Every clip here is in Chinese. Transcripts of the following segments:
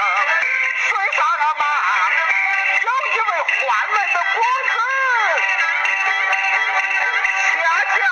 水上了马，有一位换门的公子，呀，是说。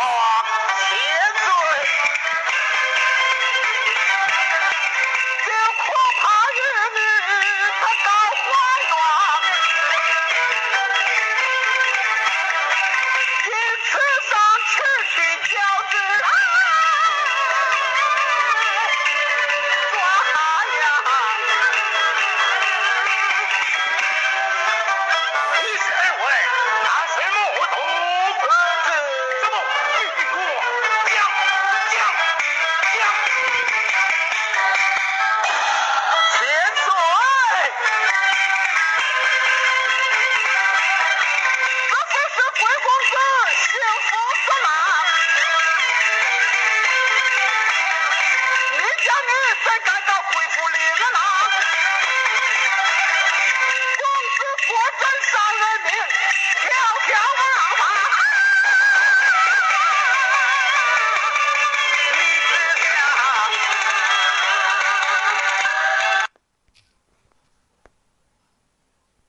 Oh!